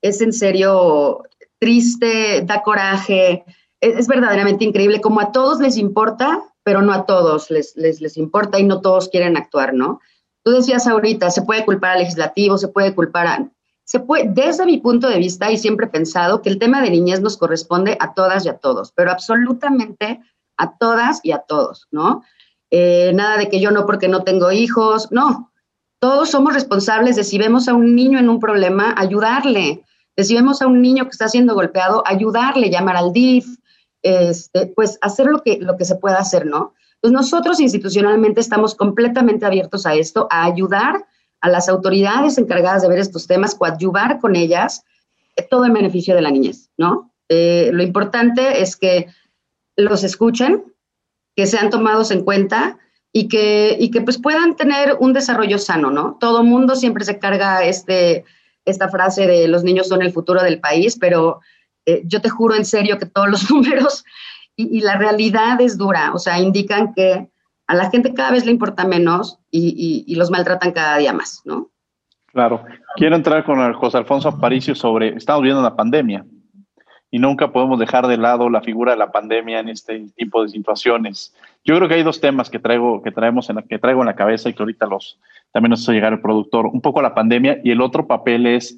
es en serio triste, da coraje, es, es, verdaderamente increíble, como a todos les importa, pero no a todos les, les, les importa y no todos quieren actuar, ¿no? Tú decías ahorita, se puede culpar al legislativo, se puede culpar a... Se puede, desde mi punto de vista, y siempre he pensado que el tema de niñez nos corresponde a todas y a todos, pero absolutamente a todas y a todos, ¿no? Eh, nada de que yo no porque no tengo hijos, no. Todos somos responsables de si vemos a un niño en un problema, ayudarle. De si vemos a un niño que está siendo golpeado, ayudarle, llamar al DIF, este, pues hacer lo que, lo que se pueda hacer, ¿no? Pues nosotros institucionalmente estamos completamente abiertos a esto, a ayudar a las autoridades encargadas de ver estos temas, coadyuvar con ellas, eh, todo en beneficio de la niñez, ¿no? Eh, lo importante es que los escuchen, que sean tomados en cuenta y que, y que pues puedan tener un desarrollo sano, ¿no? Todo mundo siempre se carga este, esta frase de los niños son el futuro del país, pero eh, yo te juro en serio que todos los números y, la realidad es dura, o sea, indican que a la gente cada vez le importa menos y, los maltratan cada día más, ¿no? Claro. Quiero entrar con el José Alfonso Aparicio sobre, estamos viendo la pandemia, y nunca podemos dejar de lado la figura de la pandemia en este tipo de situaciones. Yo creo que hay dos temas que traigo, que traemos en la, que traigo en la cabeza y que ahorita los también nos hizo llegar el productor. Un poco la pandemia y el otro papel es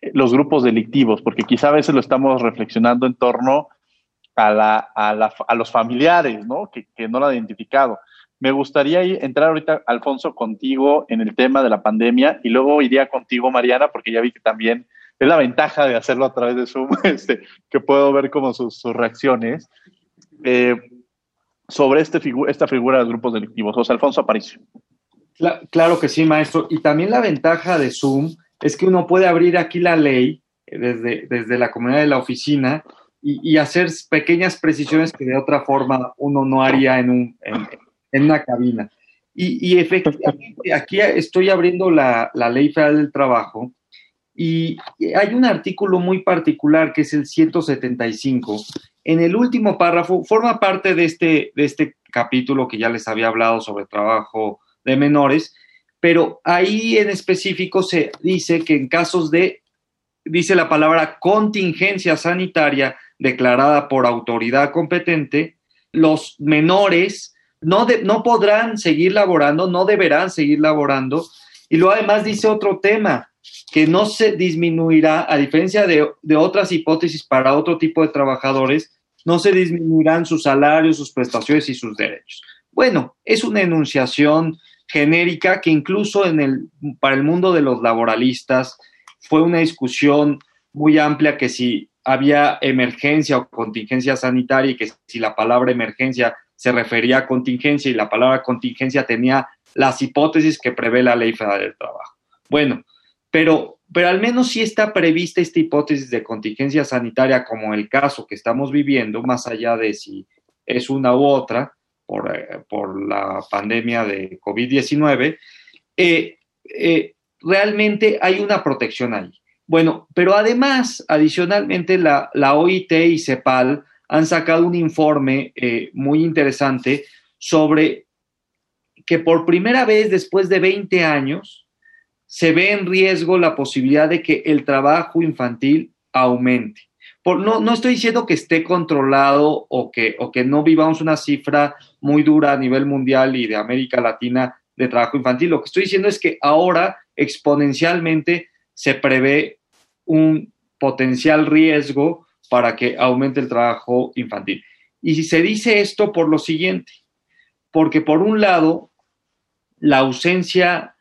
eh, los grupos delictivos, porque quizá a veces lo estamos reflexionando en torno a, la, a, la, a los familiares, ¿no? Que, que no lo han identificado. Me gustaría entrar ahorita, Alfonso, contigo en el tema de la pandemia y luego iría contigo, Mariana, porque ya vi que también es la ventaja de hacerlo a través de Zoom, este, que puedo ver como sus, reacciones. Eh, sobre este esta figura de los grupos delictivos. José Alfonso Aparicio. Claro, que sí, maestro. Y también la ventaja de Zoom es que uno puede abrir aquí la ley eh, desde, desde la comunidad de la oficina y, hacer pequeñas precisiones que de otra forma uno no haría en, un, en, una cabina. Y, efectivamente, aquí estoy abriendo la, la ley federal del trabajo y hay un artículo muy particular que es el 175. En el último párrafo, forma parte de este, de este capítulo que ya les había hablado sobre trabajo de menores, pero ahí en específico se dice que en casos de, dice la palabra contingencia sanitaria declarada por autoridad competente, los menores no, no podrán seguir laborando, no deberán seguir laborando. Y luego además dice otro tema, que no se disminuirá, a diferencia de, otras hipótesis para otro tipo de trabajadores, no se disminuirán sus salarios, sus prestaciones y sus derechos. Bueno, es una enunciación genérica que incluso en el, para el mundo de los laboralistas fue una discusión muy amplia que si había emergencia o contingencia sanitaria y que si la palabra emergencia se refería a contingencia y la palabra contingencia tenía las hipótesis que prevé la Ley Federal del Trabajo. Bueno, pero, pero al menos sí está prevista esta hipótesis de contingencia sanitaria como el caso que estamos viviendo, más allá de si es una u otra por, eh, la pandemia de COVID-19, eh, eh, realmente hay una protección ahí. Bueno, pero además, adicionalmente, la, OIT y CEPAL han sacado un informe muy interesante sobre que por primera vez después de 20 años, se ve en riesgo la posibilidad de que el trabajo infantil aumente. Por, no, no, estoy diciendo que esté controlado o que, o que no vivamos una cifra muy dura a nivel mundial y de América Latina de trabajo infantil. Lo que estoy diciendo es que ahora exponencialmente se prevé un potencial riesgo para que aumente el trabajo infantil. Y se dice esto por lo siguiente, porque por un lado, la ausencia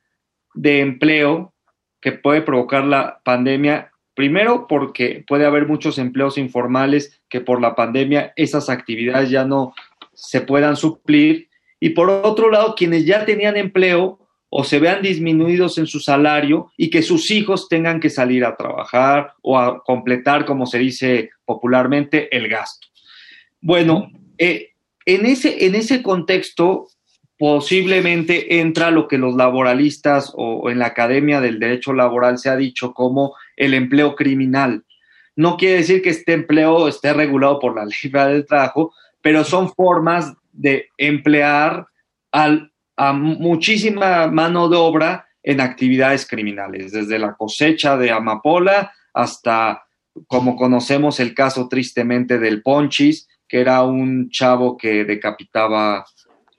de empleo que puede provocar la pandemia. Primero, porque puede haber muchos empleos informales que por la pandemia esas actividades ya no se puedan suplir. Y por otro lado, quienes ya tenían empleo o se vean disminuidos en su salario y que sus hijos tengan que salir a trabajar o a completar, como se dice popularmente, el gasto. Bueno, eh, en, ese, en ese contexto, posiblemente entra lo que los laboralistas o, en la Academia del Derecho Laboral se ha dicho como el empleo criminal. No quiere decir que este empleo esté regulado por la ley del trabajo, pero son formas de emplear a muchísima mano de obra en actividades criminales, desde la cosecha de amapola hasta, como conocemos el caso tristemente del Ponchis, que era un chavo que decapitaba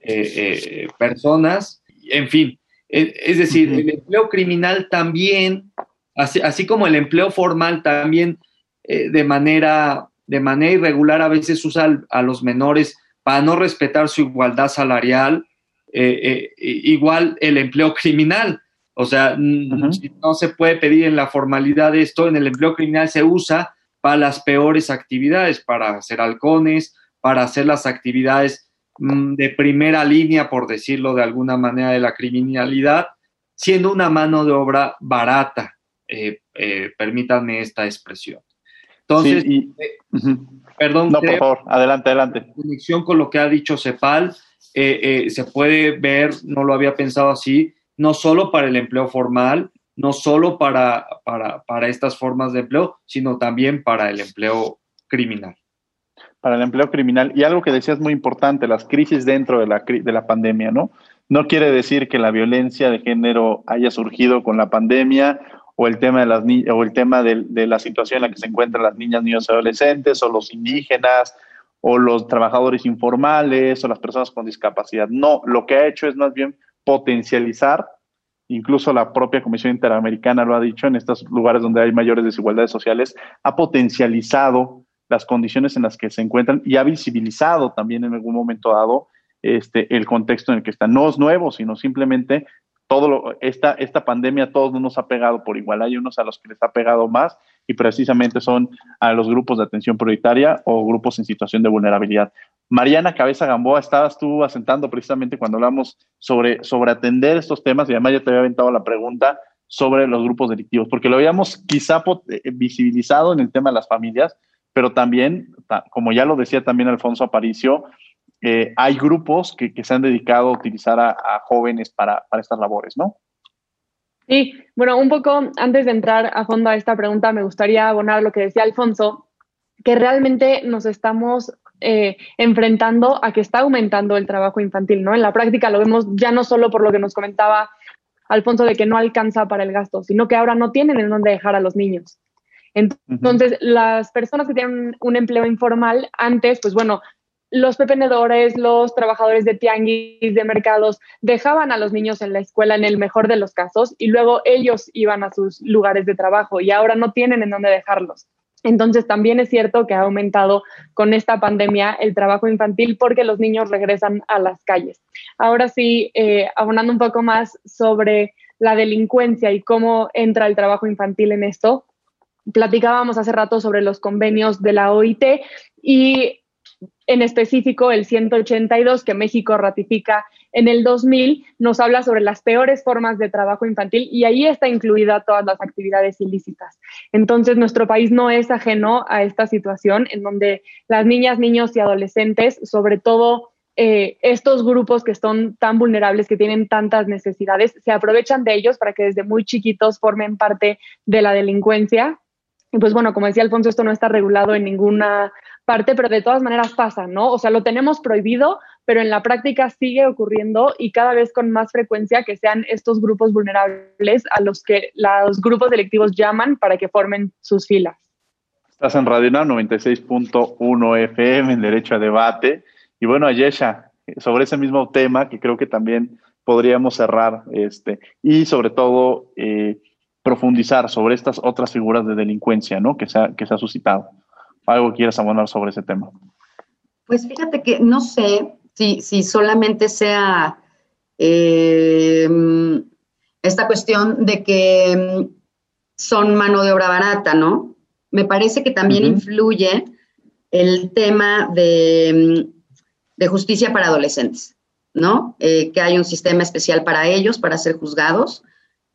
eh, eh, personas, en fin. Eh, es decir, el empleo criminal también, así, como el empleo formal también de, manera, de manera irregular a veces usa a los menores para no respetar su igualdad salarial, igual el empleo criminal. O sea, no se puede pedir en la formalidad esto, en el empleo criminal se usa para las peores actividades, para hacer halcones, para hacer las actividades mm, de primera línea, por decirlo de alguna manera, de la criminalidad, siendo una mano de obra barata, eh, eh, permítanme esta expresión. Entonces, eh, perdón. No, por favor, adelante, adelante. En conexión con lo que ha dicho Cepal, se puede ver, no lo había pensado así, no solo para el empleo formal, no solo para, para, estas formas de empleo, sino también para el empleo criminal. Para el empleo criminal. Y algo que decías muy importante, las crisis dentro de la, de la pandemia, ¿no? No quiere decir que la violencia de género haya surgido con la pandemia o el tema de las o el tema de, de, la situación en la que se encuentran las niñas, niños y adolescentes o los indígenas o los trabajadores informales o las personas con discapacidad. No, lo que ha hecho es más bien potencializar incluso la propia Comisión Interamericana lo ha dicho, en estos lugares donde hay mayores desigualdades sociales, ha potencializado las condiciones en las que se encuentran y ha visibilizado también en algún momento dado este, el contexto en el que están. No es nuevo, sino simplemente todo lo, esta, esta pandemia a todos no nos ha pegado por igual. Hay unos a los que les ha pegado más y precisamente son a los grupos de atención prioritaria o grupos en situación de vulnerabilidad. Mariana Cabeza Gamboa, estabas tú asentando precisamente cuando hablamos sobre, sobre atender estos temas y además ya te había aventado la pregunta sobre los grupos delictivos, porque lo habíamos quizá eh, visibilizado en el tema de las familias, pero también, como ya lo decía también Alfonso Aparicio, eh, hay grupos que, se han dedicado a utilizar a, jóvenes para, para, estas labores, ¿no? Sí, bueno, un poco antes de entrar a fondo a esta pregunta, me gustaría abonar lo que decía Alfonso, que realmente nos estamos eh, enfrentando a que está aumentando el trabajo infantil, ¿no? En la práctica lo vemos ya no solo por lo que nos comentaba Alfonso de que no alcanza para el gasto, sino que ahora no tienen en dónde dejar a los niños. Entonces, las personas que tienen un empleo informal, antes, pues bueno, los pepenedores, los trabajadores de tianguis, de mercados, dejaban a los niños en la escuela en el mejor de los casos y luego ellos iban a sus lugares de trabajo y ahora no tienen en dónde dejarlos. Entonces, también es cierto que ha aumentado con esta pandemia el trabajo infantil porque los niños regresan a las calles. Ahora sí, eh, abonando un poco más sobre la delincuencia y cómo entra el trabajo infantil en esto, platicábamos hace rato sobre los convenios de la OIT y en específico el 182 que México ratifica en el 2000 nos habla sobre las peores formas de trabajo infantil y ahí está incluida todas las actividades ilícitas. Entonces, nuestro país no es ajeno a esta situación en donde las niñas, niños y adolescentes, sobre todo eh, estos grupos que son tan vulnerables, que tienen tantas necesidades, se aprovechan de ellos para que desde muy chiquitos formen parte de la delincuencia. Y pues bueno, como decía Alfonso, esto no está regulado en ninguna parte, pero de todas maneras pasa, ¿no? O sea, lo tenemos prohibido, pero en la práctica sigue ocurriendo y cada vez con más frecuencia que sean estos grupos vulnerables a los que los grupos delictivos llaman para que formen sus filas. Estás en Radio NAM 96.1 FM en Derecho a Debate. Y bueno, Ayesha, sobre ese mismo tema que creo que también podríamos cerrar, este, y sobre todo eh, profundizar sobre estas otras figuras de delincuencia, ¿no? Que se ha, que se ha suscitado. ¿Algo quieres abonar sobre ese tema? Pues fíjate que no sé si, si solamente sea eh, esta cuestión de que son mano de obra barata, ¿no? Me parece que también influye el tema de, justicia para adolescentes, ¿no? Eh, que hay un sistema especial para ellos, para ser juzgados,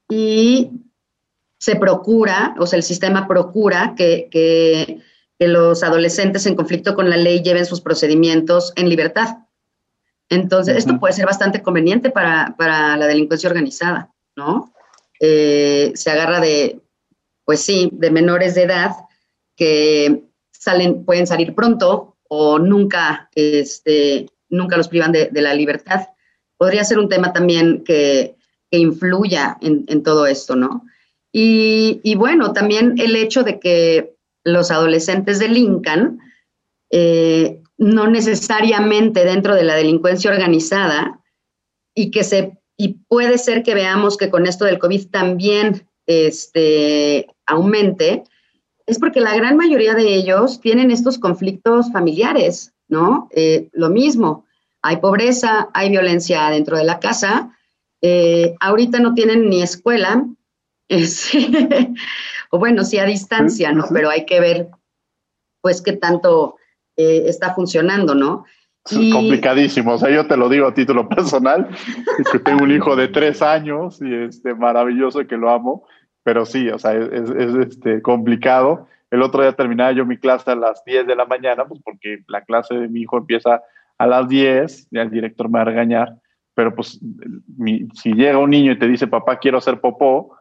y se procura, o sea, el sistema procura que, que que los adolescentes en conflicto con la ley lleven sus procedimientos en libertad. Entonces, esto puede ser bastante conveniente para, la delincuencia organizada, ¿no? Eh, se agarra de, pues sí, de menores de edad que salen, pueden salir pronto o nunca, este, nunca los privan de, la libertad. Podría ser un tema también que, influya en, todo esto, ¿no? Y, y bueno, también el hecho de que los adolescentes delincan, eh, no necesariamente dentro de la delincuencia organizada, y que se, y puede ser que veamos que con esto del COVID también este, aumente, es porque la gran mayoría de ellos tienen estos conflictos familiares, ¿no? Eh, lo mismo, hay pobreza, hay violencia dentro de la casa, eh, ahorita no tienen ni escuela, o bueno, sí a distancia, ¿no? Pero hay que ver, pues, qué tanto eh, está funcionando, ¿no? Es complicadísimo, o sea, yo te lo digo a título personal, que tengo un hijo de tres años y este maravilloso que lo amo, pero sí, o sea, es, este, complicado. El otro día terminaba yo mi clase a las 10 de la mañana, pues porque la clase de mi hijo empieza a las 10, ya el director me va a regañar, pero pues si llega un niño y te dice, papá, quiero hacer popó,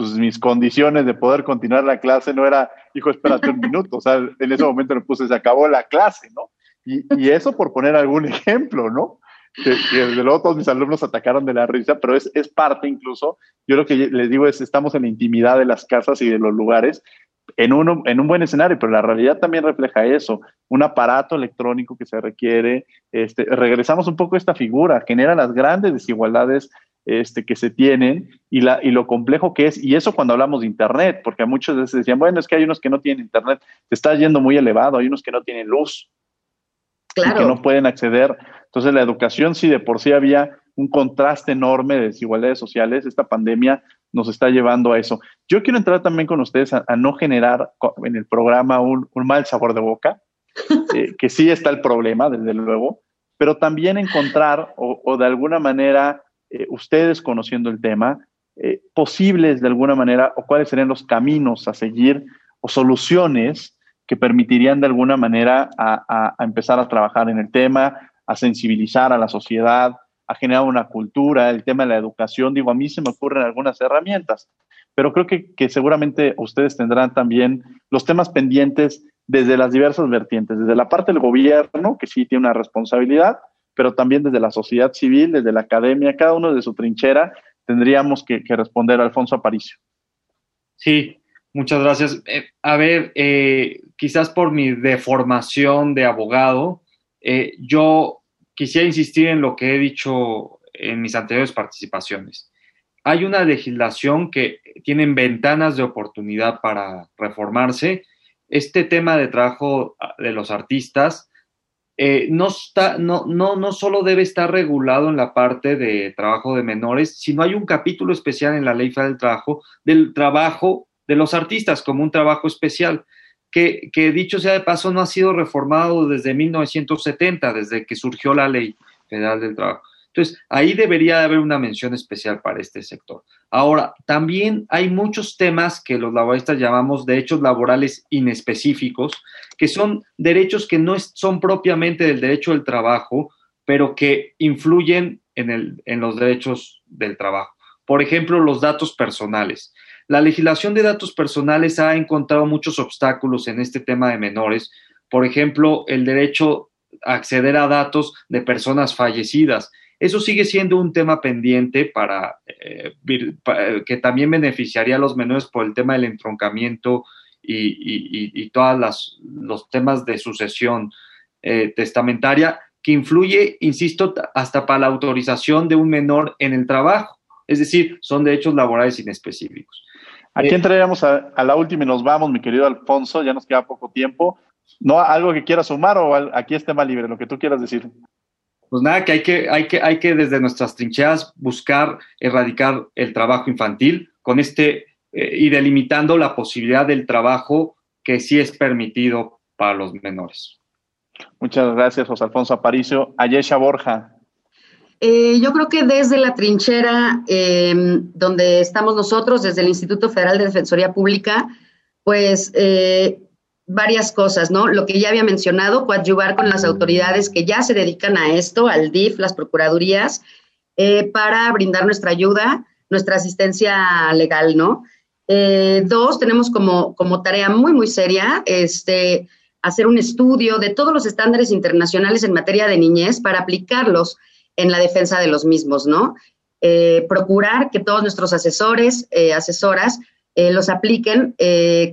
pues mis condiciones de poder continuar la clase no era, hijo, espérate un minuto, o sea, en ese momento le puse, se acabó la clase, ¿no? Y, eso por poner algún ejemplo, ¿no? Que, desde luego todos mis alumnos atacaron de la risa, pero es, es parte incluso, yo lo que les digo es, estamos en la intimidad de las casas y de los lugares, en, uno, en un buen escenario, pero la realidad también refleja eso, un aparato electrónico que se requiere, este, regresamos un poco a esta figura, genera las grandes desigualdades este, que se tienen y, la, y lo complejo que es, y eso cuando hablamos de Internet, porque muchas veces decían, bueno, es que hay unos que no tienen Internet, te está yendo muy elevado, hay unos que no tienen luz, y que no pueden acceder. Entonces la educación, si de por sí había un contraste enorme de desigualdades sociales, esta pandemia nos está llevando a eso. Yo quiero entrar también con ustedes a, no generar en el programa un, mal sabor de boca, eh, que sí está el problema, desde luego, pero también encontrar o, de alguna manera, eh, ustedes conociendo el tema, eh, posibles de alguna manera o cuáles serían los caminos a seguir o soluciones que permitirían de alguna manera a, empezar a trabajar en el tema, a sensibilizar a la sociedad, a generar una cultura, el tema de la educación. Digo, a mí se me ocurren algunas herramientas, pero creo que, que seguramente ustedes tendrán también los temas pendientes desde las diversas vertientes, desde la parte del gobierno, que sí tiene una responsabilidad, pero también desde la sociedad civil, desde la academia, cada uno de su trinchera, tendríamos que, responder, Alfonso Aparicio. Sí, Muchas gracias. Eh, a ver, eh, quizás por mi deformación de abogado, eh, yo quisiera insistir en lo que he dicho en mis anteriores participaciones. Hay una legislación que tiene ventanas de oportunidad para reformarse. Este tema de trabajo de los artistas no, está, no, no, no solo debe estar regulado en la parte de trabajo de menores, sino hay un capítulo especial en la Ley Federal del Trabajo del trabajo de los artistas como un trabajo especial, que, dicho sea de paso no ha sido reformado desde 1970, desde que surgió la ley federal del trabajo. Entonces, ahí debería haber una mención especial para este sector. Ahora, también hay muchos temas que los laboristas llamamos derechos laborales inespecíficos, que son derechos que no son propiamente del derecho del trabajo, pero que influyen en, el, en los derechos del trabajo. Por ejemplo, los datos personales. La legislación de datos personales ha encontrado muchos obstáculos en este tema de menores. Por ejemplo, el derecho a acceder a datos de personas fallecidas. Eso sigue siendo un tema pendiente para, eh, eh, que también beneficiaría a los menores por el tema del entroncamiento y, todos los temas de sucesión eh, testamentaria, que influye, insisto, hasta para la autorización de un menor en el trabajo. Es decir, son derechos laborales inespecíficos. Aquí entraríamos a, la última y nos vamos, mi querido Alfonso, ya nos queda poco tiempo. ¿No algo que quieras sumar o aquí es tema libre, lo que tú quieras decir? Pues nada, que hay que, hay que, hay que desde nuestras trincheras buscar erradicar el trabajo infantil con este eh, y delimitando la posibilidad del trabajo que sí es permitido para los menores. Muchas gracias, José Alfonso Aparicio. Ayesha Borja, eh, yo creo que desde la trinchera em, donde estamos nosotros, desde el Instituto Federal de Defensoría Pública, pues eh, varias cosas, ¿no? Lo que ya había mencionado, coadyuvar con las autoridades que ya se dedican a esto, al DIF, las procuradurías, eh, para brindar nuestra ayuda, nuestra asistencia legal, ¿no? dos, tenemos como, como tarea muy, muy seria, este, hacer un estudio de todos los estándares internacionales en materia de niñez para aplicarlos en la defensa de los mismos, ¿no? Eh, procurar que todos nuestros asesores, eh, asesoras, eh, los apliquen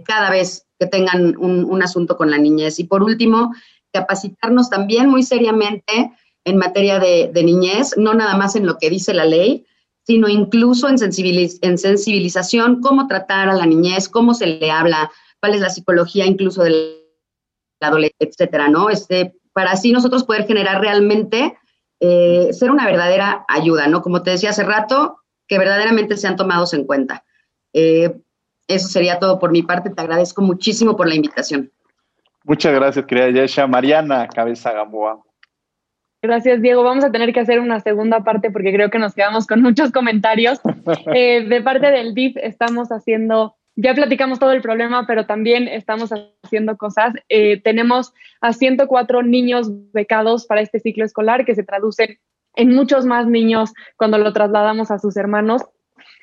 cada vez que tengan un, asunto con la niñez. Y por último, capacitarnos también muy seriamente en materia de, niñez, no nada más en lo que dice la ley, sino incluso en, en sensibilización, cómo tratar a la niñez, cómo se le habla, cuál es la psicología incluso del adolescente, etcétera, ¿no? Este, para así nosotros poder generar realmente eh, ser una verdadera ayuda, ¿no? Como te decía hace rato, que verdaderamente sean tomados en cuenta. Eh, eso sería todo por mi parte. Te agradezco muchísimo por la invitación. Muchas gracias, querida Yesha. Mariana Cabeza Gamboa. Gracias, Diego. Vamos a tener que hacer una segunda parte porque creo que nos quedamos con muchos comentarios. Eh, de parte del DIF estamos haciendo, ya platicamos todo el problema, pero también estamos haciendo cosas. Eh, tenemos a 104 niños becados para este ciclo escolar que se traducen en muchos más niños cuando lo trasladamos a sus hermanos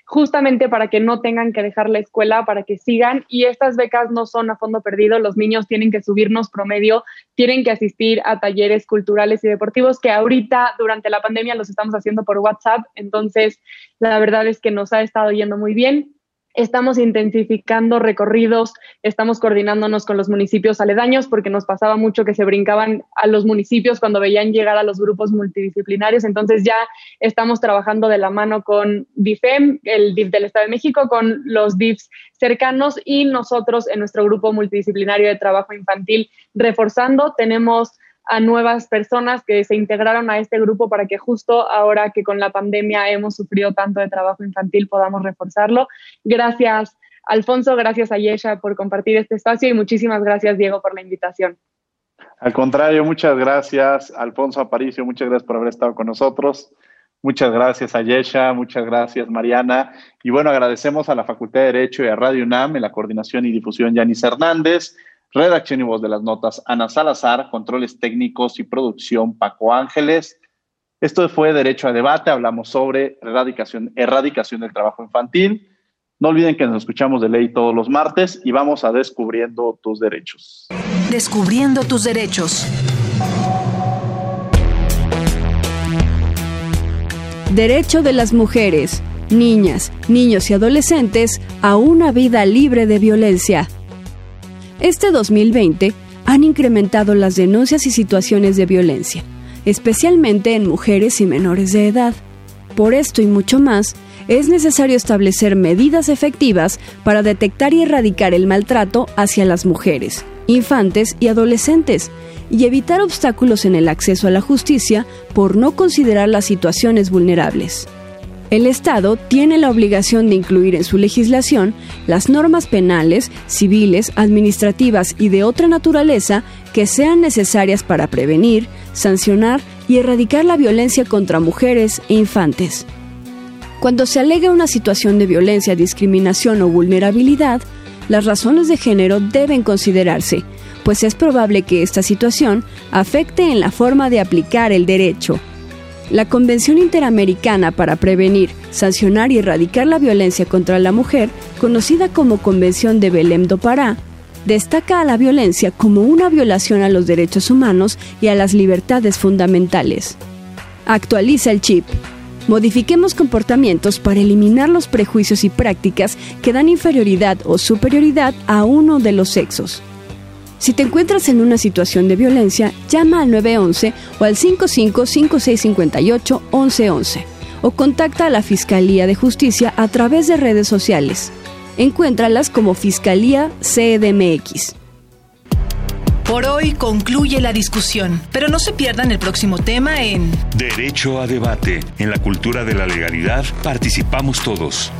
justamente para que no tengan que dejar la escuela, para que sigan. Y estas becas no son a fondo perdido, los niños tienen que subirnos promedio, tienen que asistir a talleres culturales y deportivos que ahorita durante la pandemia los estamos haciendo por WhatsApp. Entonces, la verdad es que nos ha estado yendo muy bien. Estamos intensificando recorridos, estamos coordinándonos con los municipios aledaños porque nos pasaba mucho que se brincaban a los municipios cuando veían llegar a los grupos multidisciplinarios. Entonces ya estamos trabajando de la mano con DIFEM, el DIF del Estado de México, con los DIFs cercanos y nosotros en nuestro grupo multidisciplinario de trabajo infantil reforzando. Tenemos a nuevas personas que se integraron a este grupo para que justo ahora que con la pandemia hemos sufrido tanto de trabajo infantil podamos reforzarlo. Gracias, Alfonso, gracias a Yesha por compartir este espacio y muchísimas gracias, Diego, por la invitación. Al contrario, muchas gracias, Alfonso Aparicio, muchas gracias por haber estado con nosotros. Muchas gracias a Yesha, muchas gracias Mariana. Y bueno, agradecemos a la Facultad de Derecho y a Radio UNAM en la coordinación y difusión Yanis Hernández, Redacción y voz de las notas, Ana Salazar, controles técnicos y producción, Paco Ángeles. Esto fue Derecho a Debate, hablamos sobre erradicación, erradicación del trabajo infantil. No olviden que nos escuchamos de ley todos los martes y vamos a Descubriendo tus derechos. Descubriendo tus derechos. Derecho de las mujeres, niñas, niños y adolescentes a una vida libre de violencia. Este 2020 han incrementado las denuncias y situaciones de violencia, especialmente en mujeres y menores de edad. Por esto y mucho más, es necesario establecer medidas efectivas para detectar y erradicar el maltrato hacia las mujeres, infantes y adolescentes, y evitar obstáculos en el acceso a la justicia por no considerar las situaciones vulnerables. El Estado tiene la obligación de incluir en su legislación las normas penales, civiles, administrativas y de otra naturaleza que sean necesarias para prevenir, sancionar y erradicar la violencia contra mujeres e infantes. Cuando se alega una situación de violencia, discriminación o vulnerabilidad, las razones de género deben considerarse, pues es probable que esta situación afecte en la forma de aplicar el derecho, la Convención Interamericana para Prevenir, Sancionar y Erradicar la Violencia contra la Mujer, conocida como Convención de Belém do Pará, destaca a la violencia como una violación a los derechos humanos y a las libertades fundamentales. Actualiza el chip. Modifiquemos comportamientos para eliminar los prejuicios y prácticas que dan inferioridad o superioridad a uno de los sexos. Si te encuentras en una situación de violencia, llama al 911 o al 555658 1111 o contacta a la Fiscalía de Justicia a través de redes sociales. Encuéntralas como Fiscalía CDMX. Por hoy concluye la discusión, pero no se pierdan el próximo tema en Derecho a debate. En la cultura de la legalidad participamos todos.